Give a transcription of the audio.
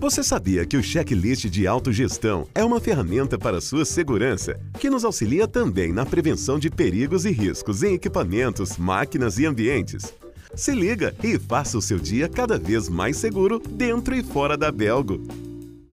Você sabia que o checklist de autogestão é uma ferramenta para sua segurança, que nos auxilia também na prevenção de perigos e riscos em equipamentos, máquinas e ambientes? Se liga e faça o seu dia cada vez mais seguro dentro e fora da Belgo.